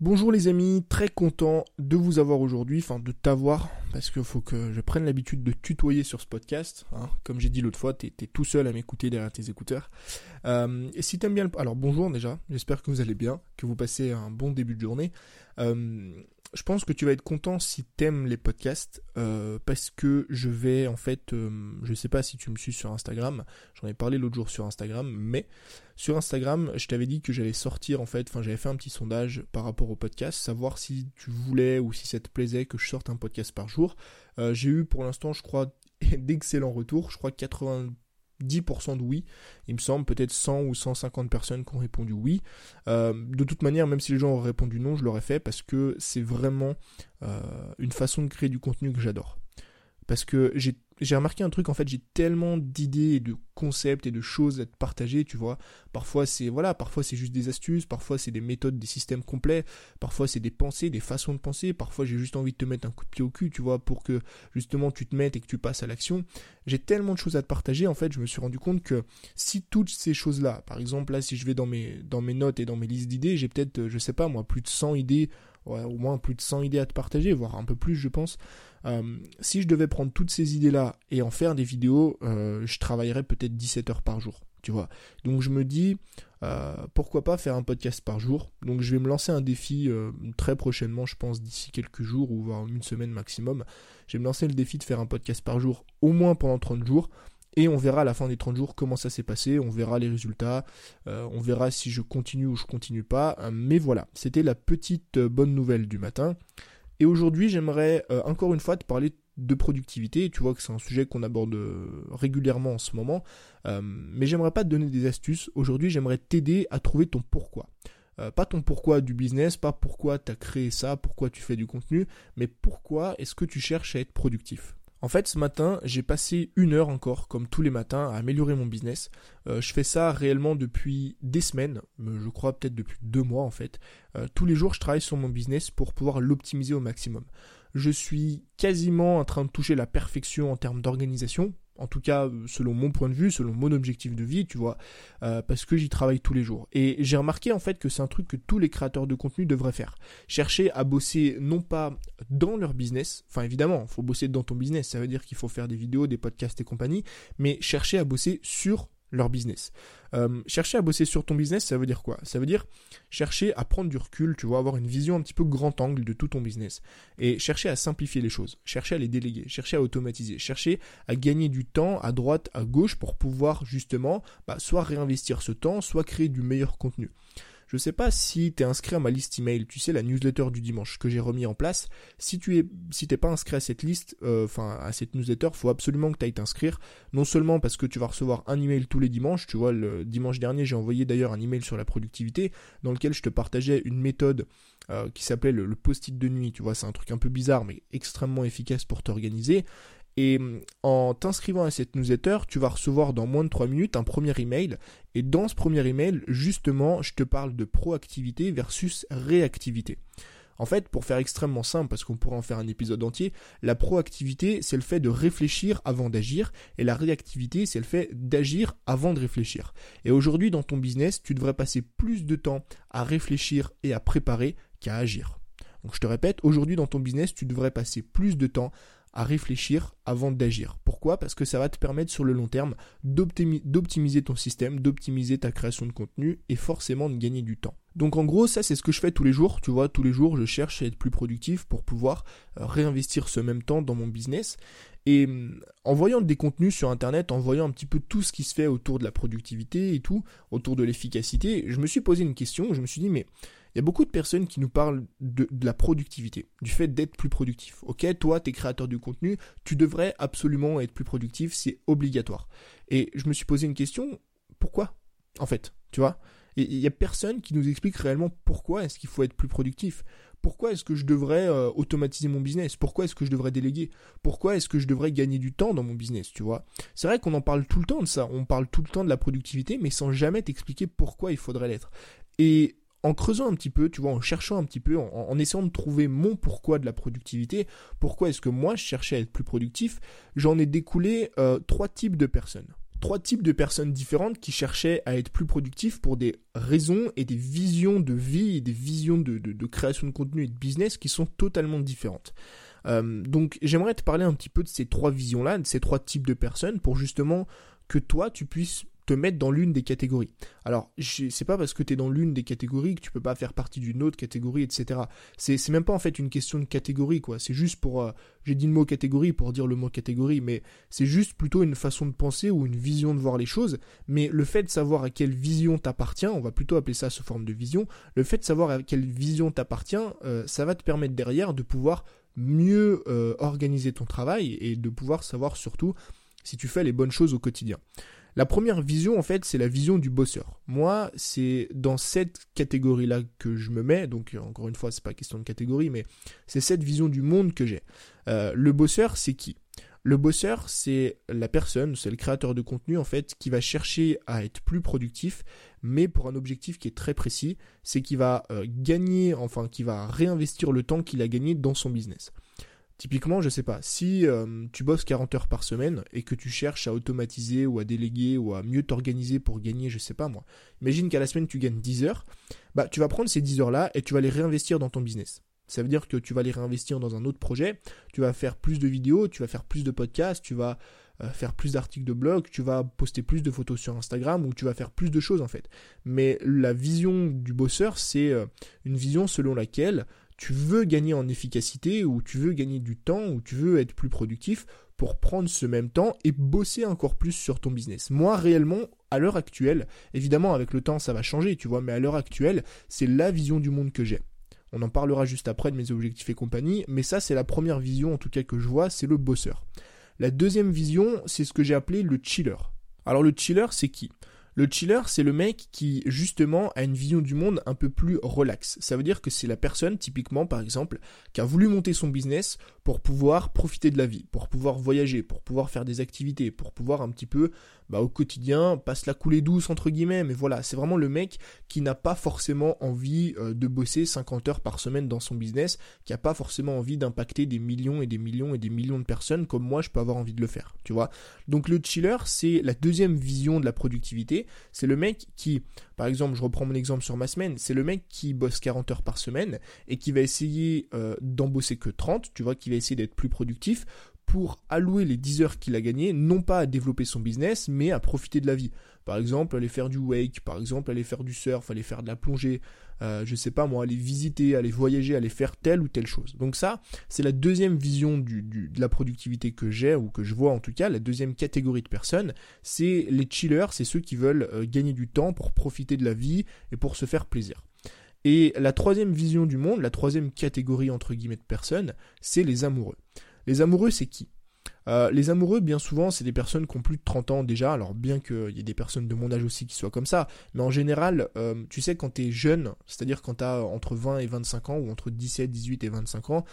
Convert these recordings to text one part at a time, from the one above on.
Bonjour les amis, très content de vous avoir aujourd'hui, enfin de t'avoir, parce qu'il faut que je prenne l'habitude de tutoyer sur ce podcast. Hein. Comme j'ai dit l'autre fois, t'es es tout seul à m'écouter derrière tes écouteurs. Euh, et si t'aimes bien le... Alors bonjour déjà, j'espère que vous allez bien, que vous passez un bon début de journée. Euh, je pense que tu vas être content si t'aimes les podcasts euh, parce que je vais en fait, euh, je sais pas si tu me suis sur Instagram, j'en ai parlé l'autre jour sur Instagram, mais sur Instagram, je t'avais dit que j'allais sortir en fait, enfin j'avais fait un petit sondage par rapport au podcast, savoir si tu voulais ou si ça te plaisait que je sorte un podcast par jour. Euh, j'ai eu pour l'instant, je crois, d'excellents retours, je crois 80 10% de oui. Il me semble peut-être 100 ou 150 personnes qui ont répondu oui. Euh, de toute manière, même si les gens auraient répondu non, je l'aurais fait parce que c'est vraiment euh, une façon de créer du contenu que j'adore. Parce que j'ai j'ai remarqué un truc en fait j'ai tellement d'idées et de concepts et de choses à te partager tu vois. Parfois c'est voilà parfois c'est juste des astuces parfois c'est des méthodes des systèmes complets parfois c'est des pensées des façons de penser parfois j'ai juste envie de te mettre un coup de pied au cul tu vois pour que justement tu te mettes et que tu passes à l'action. J'ai tellement de choses à te partager en fait je me suis rendu compte que si toutes ces choses là par exemple là si je vais dans mes dans mes notes et dans mes listes d'idées j'ai peut-être je sais pas moi plus de 100 idées au moins plus de 100 idées à te partager, voire un peu plus je pense. Euh, si je devais prendre toutes ces idées-là et en faire des vidéos, euh, je travaillerais peut-être 17 heures par jour, tu vois. Donc je me dis, euh, pourquoi pas faire un podcast par jour? Donc je vais me lancer un défi très prochainement, je pense d'ici quelques jours ou voire une semaine maximum. Je vais me lancer le défi de faire un podcast par jour, au moins pendant 30 jours. Et on verra à la fin des 30 jours comment ça s'est passé, on verra les résultats, on verra si je continue ou je continue pas. mais voilà, c'était la petite bonne nouvelle du matin. Et aujourd'hui, j'aimerais euh, encore une fois te parler de productivité. Tu vois que c'est un sujet qu'on aborde euh, régulièrement en ce moment. Euh, mais j'aimerais pas te donner des astuces. Aujourd'hui, j'aimerais t'aider à trouver ton pourquoi. pas ton pourquoi du business, pas pourquoi tu as créé ça, pourquoi tu fais du contenu, mais pourquoi est-ce que tu cherches à être productif? En fait, ce matin, j'ai passé une heure encore, comme tous les matins, à améliorer mon business. Euh, je fais ça réellement depuis des semaines, je crois peut-être depuis deux mois en fait. Euh, tous les jours, je travaille sur mon business pour pouvoir l'optimiser au maximum. Je suis quasiment en train de toucher la perfection en termes d'organisation, en tout cas euh, selon mon point de vue, selon mon objectif de vie, tu vois, euh, parce que j'y travaille tous les jours. Et j'ai remarqué en fait que c'est un truc que tous les créateurs de contenu devraient faire. Chercher à bosser non pas dans leur business, enfin évidemment, il faut bosser dans ton business, ça veut dire qu'il faut faire des vidéos, des podcasts et compagnie, mais chercher à bosser sur leur business. Euh, chercher à bosser sur ton business, ça veut dire quoi? Ça veut dire chercher à prendre du recul, tu vois, avoir une vision un petit peu grand angle de tout ton business. Et chercher à simplifier les choses, chercher à les déléguer, chercher à automatiser, chercher à gagner du temps à droite, à gauche pour pouvoir justement bah, soit réinvestir ce temps, soit créer du meilleur contenu. Je sais pas si tu es inscrit à ma liste email, tu sais la newsletter du dimanche que j'ai remis en place. Si tu es si t'es pas inscrit à cette liste, euh, enfin à cette newsletter, faut absolument que tu ailles t'inscrire. Non seulement parce que tu vas recevoir un email tous les dimanches, tu vois le dimanche dernier j'ai envoyé d'ailleurs un email sur la productivité dans lequel je te partageais une méthode euh, qui s'appelait le post-it de nuit. Tu vois c'est un truc un peu bizarre mais extrêmement efficace pour t'organiser. Et mm, en t'inscrivant à cette newsletter, tu vas recevoir dans moins de 3 minutes un premier email. Et dans ce premier email, justement, je te parle de proactivité versus réactivité. En fait, pour faire extrêmement simple, parce qu'on pourrait en faire un épisode entier, la proactivité, c'est le fait de réfléchir avant d'agir, et la réactivité, c'est le fait d'agir avant de réfléchir. Et aujourd'hui, dans ton business, tu devrais passer plus de temps à réfléchir et à préparer qu'à agir. Donc je te répète, aujourd'hui dans ton business, tu devrais passer plus de temps à réfléchir avant d'agir. Pourquoi? Parce que ça va te permettre sur le long terme d'optimiser ton système, d'optimiser ta création de contenu et forcément de gagner du temps. Donc en gros, ça c'est ce que je fais tous les jours, tu vois, tous les jours je cherche à être plus productif pour pouvoir euh, réinvestir ce même temps dans mon business. Et mm, en voyant des contenus sur internet, en voyant un petit peu tout ce qui se fait autour de la productivité et tout, autour de l'efficacité, je me suis posé une question, je me suis dit mais il y a beaucoup de personnes qui nous parlent de, la productivité, du fait d'être plus productif. Ok, toi, tu es créateur du contenu, tu devrais absolument être plus productif, c'est obligatoire. Et je me suis posé une question, pourquoi En fait, tu vois? Il y a personne qui nous explique réellement pourquoi est-ce qu'il faut être plus productif. Pourquoi est-ce que je devrais euh, automatiser mon business? Pourquoi est-ce que je devrais déléguer? Pourquoi est-ce que je devrais gagner du temps dans mon business, tu vois? C'est vrai qu'on en parle tout le temps de ça, on parle tout le temps de la productivité, mais sans jamais t'expliquer pourquoi il faudrait l'être. Et en creusant un petit peu, tu vois, en cherchant un petit peu, en, essayant de trouver mon pourquoi de la productivité, pourquoi est-ce que moi je cherchais à être plus productif, j'en ai découlé euh, trois types de personnes. trois types de personnes différentes qui cherchaient à être plus productifs pour des raisons et des visions de vie et des visions de, création de contenu et de business qui sont totalement différentes. Euh, donc j'aimerais te parler un petit peu de ces trois visions-là, de ces trois types de personnes pour justement que toi tu puisses te mettre dans l'une des catégories. Alors, c'est pas parce que tu es dans l'une des catégories que tu peux pas faire partie d'une autre catégorie, etc. C'est même pas en fait une question de catégorie, quoi. C'est juste pour. Euh, j'ai dit le mot catégorie pour dire le mot catégorie, mais c'est juste plutôt une façon de penser ou une vision de voir les choses. Mais le fait de savoir à quelle vision t'appartient, on va plutôt appeler ça sous forme de vision, le fait de savoir à quelle vision t'appartient, euh, ça va te permettre derrière de pouvoir mieux euh, organiser ton travail et de pouvoir savoir surtout si tu fais les bonnes choses au quotidien. La première vision, en fait, c'est la vision du bosseur. Moi, c'est dans cette catégorie-là que je me mets. Donc, encore une fois, c'est pas question de catégorie, mais c'est cette vision du monde que j'ai. Euh, le bosseur, c'est qui? Le bosseur, c'est la personne, c'est le créateur de contenu en fait, qui va chercher à être plus productif, mais pour un objectif qui est très précis, c'est qu'il va euh, gagner, enfin, qui va réinvestir le temps qu'il a gagné dans son business. Typiquement, je sais pas, si euh, tu bosses 40 heures par semaine et que tu cherches à automatiser ou à déléguer ou à mieux t'organiser pour gagner, je sais pas moi. Imagine qu'à la semaine tu gagnes 10 heures, bah tu vas prendre ces 10 heures là et tu vas les réinvestir dans ton business. Ça veut dire que tu vas les réinvestir dans un autre projet, tu vas faire plus de vidéos, tu vas faire plus de podcasts, tu vas euh, faire plus d'articles de blog, tu vas poster plus de photos sur Instagram ou tu vas faire plus de choses en fait. Mais la vision du bosseur, c'est euh, une vision selon laquelle tu veux gagner en efficacité ou tu veux gagner du temps ou tu veux être plus productif pour prendre ce même temps et bosser encore plus sur ton business. Moi, réellement, à l'heure actuelle, évidemment, avec le temps, ça va changer, tu vois, mais à l'heure actuelle, c'est la vision du monde que j'ai. On en parlera juste après de mes objectifs et compagnie, mais ça, c'est la première vision, en tout cas, que je vois, c'est le bosseur. La deuxième vision, c'est ce que j'ai appelé le chiller. Alors, le chiller, c'est qui? Le chiller, c'est le mec qui, justement, a une vision du monde un peu plus relaxe. Ça veut dire que c'est la personne, typiquement, par exemple, qui a voulu monter son business pour pouvoir profiter de la vie, pour pouvoir voyager, pour pouvoir faire des activités, pour pouvoir un petit peu bah, au quotidien, passe la couler douce entre guillemets, mais voilà, c'est vraiment le mec qui n'a pas forcément envie euh, de bosser 50 heures par semaine dans son business, qui a pas forcément envie d'impacter des millions et des millions et des millions de personnes comme moi je peux avoir envie de le faire, tu vois. Donc le chiller, c'est la deuxième vision de la productivité, c'est le mec qui, par exemple, je reprends mon exemple sur ma semaine, c'est le mec qui bosse 40 heures par semaine et qui va essayer euh, d'en bosser que 30, tu vois, qui va essayer d'être plus productif pour allouer les 10 heures qu'il a gagnées, non pas à développer son business, mais à profiter de la vie. Par exemple, aller faire du wake, par exemple, aller faire du surf, aller faire de la plongée, euh, je sais pas moi, aller visiter, aller voyager, aller faire telle ou telle chose. Donc ça, c'est la deuxième vision de la productivité que j'ai, ou que je vois en tout cas, la deuxième catégorie de personnes, c'est les chillers, c'est ceux qui veulent euh, gagner du temps pour profiter de la vie et pour se faire plaisir. Et la troisième vision du monde, la troisième catégorie entre guillemets de personnes, c'est les amoureux. Les amoureux, c'est qui? Euh, les amoureux, bien souvent, c'est des personnes qui ont plus de 30 ans déjà, alors bien qu'il y ait des personnes de mon âge aussi qui soient comme ça, mais en général, euh, tu sais, quand tu es jeune, c'est-à-dire quand tu as entre 20 et 25 ans, ou entre 17, 18 et 25 ans,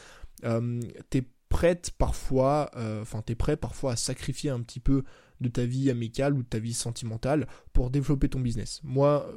euh, tu es prête parfois, enfin, tu es prêt parfois à sacrifier un petit peu de ta vie amicale ou de ta vie sentimentale pour développer ton business. Moi,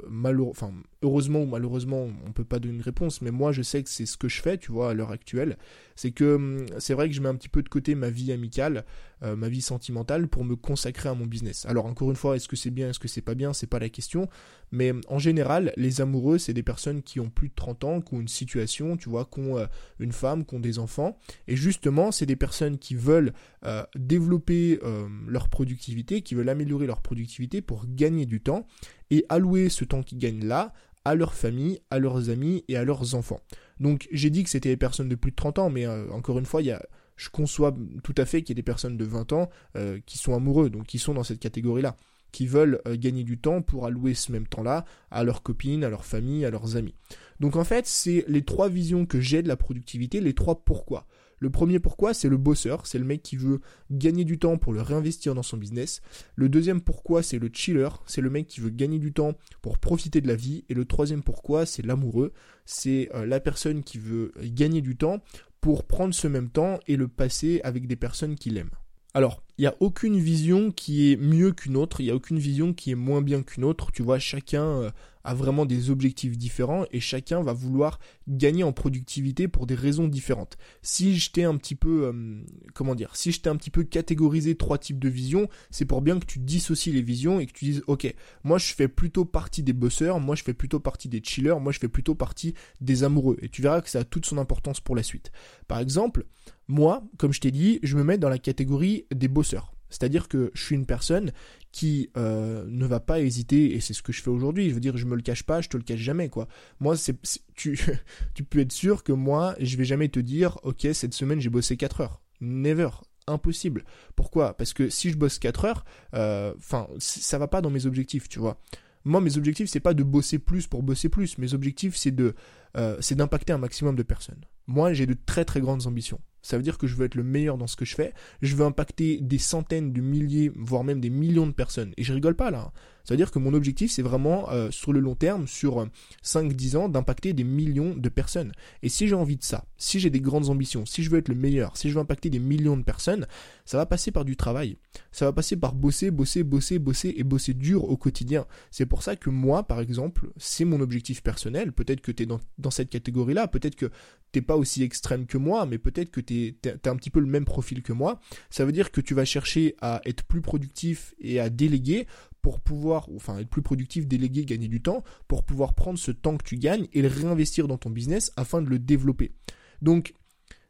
enfin, heureusement ou malheureusement, on peut pas donner une réponse, mais moi je sais que c'est ce que je fais, tu vois, à l'heure actuelle. C'est que hum, c'est vrai que je mets un petit peu de côté ma vie amicale, euh, ma vie sentimentale pour me consacrer à mon business. Alors encore une fois, est-ce que c'est bien, est-ce que c'est pas bien, c'est pas la question, mais hum, en général, les amoureux, c'est des personnes qui ont plus de 30 ans, qui ont une situation, tu vois, qui ont euh, une femme, qui ont des enfants, et justement, c'est des personnes qui veulent euh, développer leur productivité, qui veulent améliorer leur productivité pour gagner du temps et allouer ce temps qu'ils gagnent là à leur famille, à leurs amis et à leurs enfants. Donc j'ai dit que c'était des personnes de plus de 30 ans, mais euh, encore une fois, il y je conçois tout à fait qu'il y ait des personnes de 20 ans euh, qui sont amoureux, donc qui sont dans cette catégorie-là, qui veulent euh, gagner du temps pour allouer ce même temps-là à leurs copines, à leur famille, à leurs amis. Donc en fait, c'est les trois visions que j'ai de la productivité, les trois pourquoi. Le premier pourquoi, c'est le bosseur, c'est le mec qui veut gagner du temps pour le réinvestir dans son business. Le deuxième pourquoi, c'est le chiller, c'est le mec qui veut gagner du temps pour profiter de la vie. Et le troisième pourquoi, c'est l'amoureux, c'est euh, la personne qui veut gagner du temps pour prendre ce même temps et le passer avec des personnes qu'il aime. Alors, il n'y a aucune vision qui est mieux qu'une autre, il n'y a aucune vision qui est moins bien qu'une autre. Tu vois, chacun euh, a vraiment des objectifs différents et chacun va vouloir gagner en productivité pour des raisons différentes. Si je t'ai un petit peu, euh, comment dire, si je un petit peu catégorisé trois types de visions, c'est pour bien que tu dissocies les visions et que tu dises, ok, moi je fais plutôt partie des bosseurs, moi je fais plutôt partie des chillers, moi je fais plutôt partie des amoureux. Et tu verras que ça a toute son importance pour la suite. Par exemple, moi, comme je t'ai dit, je me mets dans la catégorie des bosseurs. C'est-à-dire que je suis une personne qui euh, ne va pas hésiter, et c'est ce que je fais aujourd'hui. Je veux dire, je me le cache pas, je te le cache jamais, quoi. Moi, c'est, tu, tu peux être sûr que moi, je vais jamais te dire, ok, cette semaine j'ai bossé 4 heures. Never. Impossible. Pourquoi? Parce que si je bosse 4 heures, euh, enfin, ça va pas dans mes objectifs, tu vois. Moi, mes objectifs, c'est pas de bosser plus pour bosser plus. Mes objectifs, c'est de, euh, c'est d'impacter un maximum de personnes. Moi, j'ai de très très grandes ambitions. Ça veut dire que je veux être le meilleur dans ce que je fais. Je veux impacter des centaines de milliers, voire même des millions de personnes. Et je rigole pas là. Ça veut dire que mon objectif, c'est vraiment euh, sur le long terme, sur 5-10 euh, ans, d'impacter des millions de personnes. Et si j'ai envie de ça, si j'ai des grandes ambitions, si je veux être le meilleur, si je veux impacter des millions de personnes, ça va passer par du travail. Ça va passer par bosser, bosser, bosser, bosser et bosser dur au quotidien. C'est pour ça que moi, par exemple, c'est mon objectif personnel. Peut-être que tu es dans, cette catégorie-là, peut-être que t'es pas aussi extrême que moi, mais peut-être que tu as un petit peu le même profil que moi. Ça veut dire que tu vas chercher à être plus productif et à déléguer pour pouvoir, enfin être plus productif, déléguer, gagner du temps, pour pouvoir prendre ce temps que tu gagnes et le réinvestir dans ton business afin de le développer. Donc,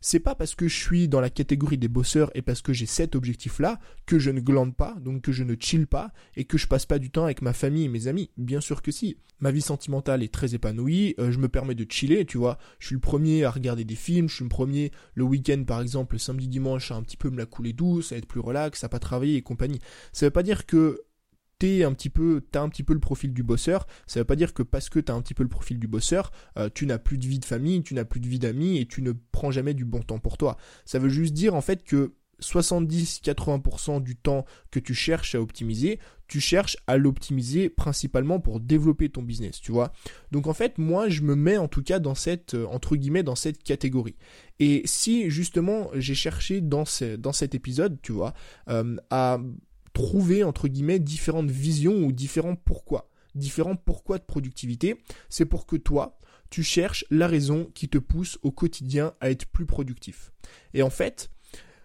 c'est pas parce que je suis dans la catégorie des bosseurs et parce que j'ai cet objectif-là que je ne glande pas, donc que je ne chill pas et que je passe pas du temps avec ma famille et mes amis. Bien sûr que si. Ma vie sentimentale est très épanouie, euh, je me permets de chiller, tu vois. Je suis le premier à regarder des films, je suis le premier le week-end par exemple, le samedi dimanche à un petit peu me la couler douce, à être plus relax, à pas travailler et compagnie. Ça veut pas dire que t'es un petit peu, t'as un petit peu le profil du bosseur. Ça veut pas dire que parce que t'as un petit peu le profil du bosseur, euh, tu n'as plus de vie de famille, tu n'as plus de vie d'amis et tu ne prends jamais du bon temps pour toi. Ça veut juste dire en fait que 70-80% du temps que tu cherches à optimiser, tu cherches à l'optimiser principalement pour développer ton business, tu vois. Donc en fait, moi, je me mets en tout cas dans cette, euh, entre guillemets, dans cette catégorie. Et si justement j'ai cherché dans, cet épisode, tu vois, euh, à trouver, entre guillemets, différentes visions ou différents pourquoi. Différents pourquoi de productivité, c'est pour que toi, tu cherches la raison qui te pousse au quotidien à être plus productif. Et en fait,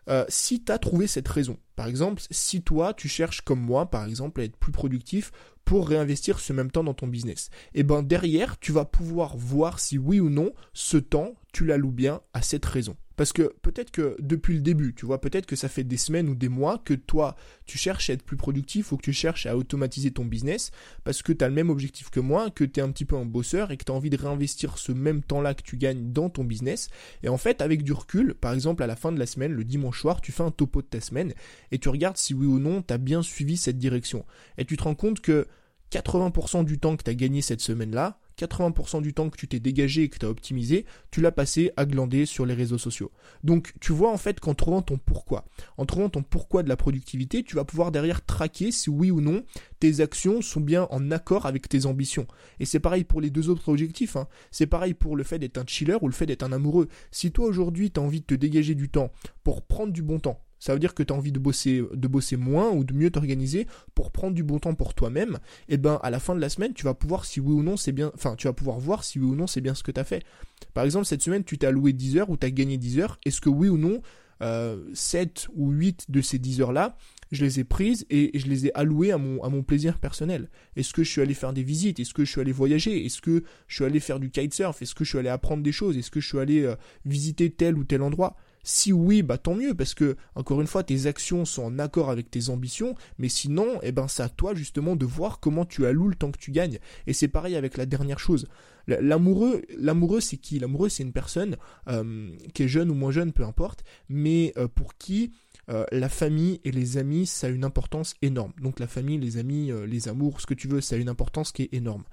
euh, si tu as trouvé cette raison, par exemple, si toi tu cherches comme moi, par exemple, à être plus productif pour réinvestir ce même temps dans ton business, et eh ben derrière, tu vas pouvoir voir si oui ou non ce temps, tu l'alloues bien à cette raison. Parce que peut-être que depuis le début, tu vois, peut-être que ça fait des semaines ou des mois que toi, tu cherches à être plus productif ou que tu cherches à automatiser ton business parce que tu as le même objectif que moi, que tu es un petit peu un bosseur et que tu as envie de réinvestir ce même temps-là que tu gagnes dans ton business. Et en fait, avec du recul, par exemple, à la fin de la semaine, le dimanche soir, tu fais un topo de ta semaine et tu regardes si oui ou non tu as bien suivi cette direction. Et tu te rends compte que 80% du temps que tu as gagné cette semaine-là, 80% du temps que tu t'es dégagé et que tu as optimisé, tu l'as passé à glander sur les réseaux sociaux. Donc tu vois en fait qu'en trouvant ton pourquoi, en trouvant ton pourquoi de la productivité, tu vas pouvoir derrière traquer si oui ou non tes actions sont bien en accord avec tes ambitions. Et c'est pareil pour les deux autres objectifs. Hein. C'est pareil pour le fait d'être un chiller ou le fait d'être un amoureux. Si toi aujourd'hui tu as envie de te dégager du temps pour prendre du bon temps, ça veut dire que tu as envie de bosser, de bosser moins ou de mieux t'organiser pour prendre du bon temps pour toi-même. Et eh ben, à la fin de la semaine, tu vas pouvoir si oui ou non c'est bien, enfin, tu vas pouvoir voir si oui ou non c'est bien ce que tu as fait. Par exemple, cette semaine, tu t'es alloué 10 heures ou tu as gagné 10 heures. Est-ce que oui ou non, euh, 7 ou 8 de ces 10 heures-là, je les ai prises et je les ai allouées à mon, à mon plaisir personnel? Est-ce que je suis allé faire des visites? Est-ce que je suis allé voyager? Est-ce que je suis allé faire du kitesurf? Est-ce que je suis allé apprendre des choses? Est-ce que je suis allé euh, visiter tel ou tel endroit? Si oui, bah tant mieux, parce que, encore une fois, tes actions sont en accord avec tes ambitions, mais sinon, eh ben, c'est à toi justement de voir comment tu alloues le temps que tu gagnes. Et c'est pareil avec la dernière chose. L'amoureux, l'amoureux, c'est qui? L'amoureux, c'est une personne euh, qui est jeune ou moins jeune, peu importe, mais euh, pour qui euh, la famille et les amis, ça a une importance énorme. Donc la famille, les amis, les amours, ce que tu veux, ça a une importance qui est énorme.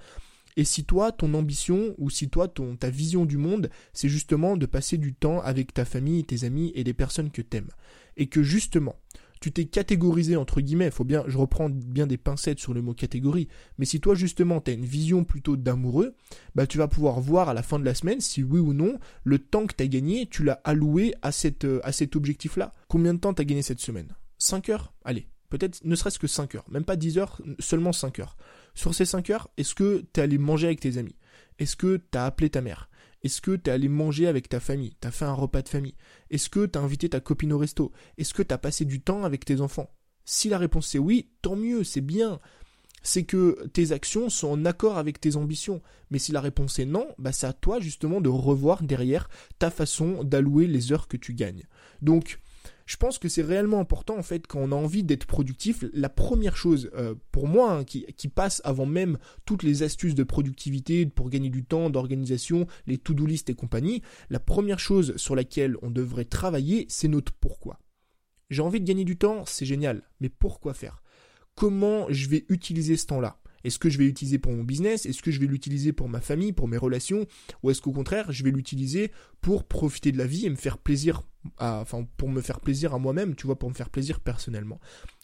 Et si toi, ton ambition, ou si toi, ta vision du monde, c'est justement de passer du temps avec ta famille, tes amis et les personnes que t'aimes, et que justement, tu t'es catégorisé entre guillemets, faut bien, je reprends bien des pincettes sur le mot catégorie, mais si toi justement tu as une vision plutôt d'amoureux, bah tu vas pouvoir voir à la fin de la semaine si oui ou non le temps que tu as gagné, tu l'as alloué à, cette, à cet objectif-là. Combien de temps tu as gagné cette semaine? 5 heures, allez, peut-être ne serait-ce que 5 heures, même pas 10 heures, seulement 5 heures. Sur ces 5 heures, est-ce que tu es allé manger avec tes amis? Est-ce que tu as appelé ta mère? Est-ce que tu es allé manger avec ta famille? Tu as fait un repas de famille? Est-ce que tu as invité ta copine au resto? Est-ce que tu as passé du temps avec tes enfants? Si la réponse c'est oui, tant mieux, c'est bien. C'est que tes actions sont en accord avec tes ambitions. Mais si la réponse est non, bah c'est à toi justement de revoir derrière ta façon d'allouer les heures que tu gagnes. Donc, je pense que c'est réellement important en fait quand on a envie d'être productif. La première chose euh, pour moi hein, qui, passe avant même toutes les astuces de productivité pour gagner du temps, d'organisation, les to-do list et compagnie, la première chose sur laquelle on devrait travailler, c'est notre pourquoi. J'ai envie de gagner du temps, c'est génial, mais pourquoi faire? Comment je vais utiliser ce temps-là? Est-ce que je vais l'utiliser pour mon business? Est-ce que je vais l'utiliser pour ma famille, pour mes relations? Ou est-ce qu'au contraire, je vais l'utiliser pour profiter de la vie et me faire plaisir, enfin pour me faire plaisir à moi-même, tu vois, pour me faire plaisir personnellement?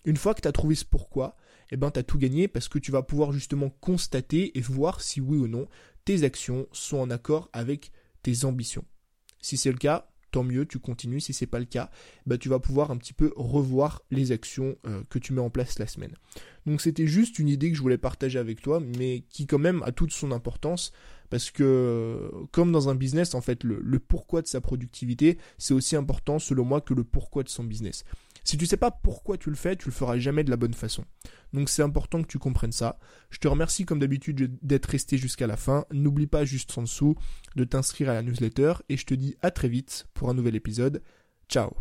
Une fois que tu as trouvé ce pourquoi, eh ben tu as tout gagné parce que tu vas pouvoir justement constater et voir si oui ou non tes actions sont en accord avec tes ambitions. Si c'est le cas, mieux, tu continues. Si c'est pas le cas, bah, tu vas pouvoir un petit peu revoir les actions euh, que tu mets en place la semaine. Donc c'était juste une idée que je voulais partager avec toi, mais qui quand même a toute son importance parce que comme dans un business, en fait, le pourquoi de sa productivité, c'est aussi important selon moi que le pourquoi de son business. Si tu sais pas pourquoi tu le fais, tu le feras jamais de la bonne façon. Donc c'est important que tu comprennes ça. Je te remercie comme d'habitude d'être resté jusqu'à la fin. N'oublie pas juste en dessous de t'inscrire à la newsletter et je te dis à très vite pour un nouvel épisode. Ciao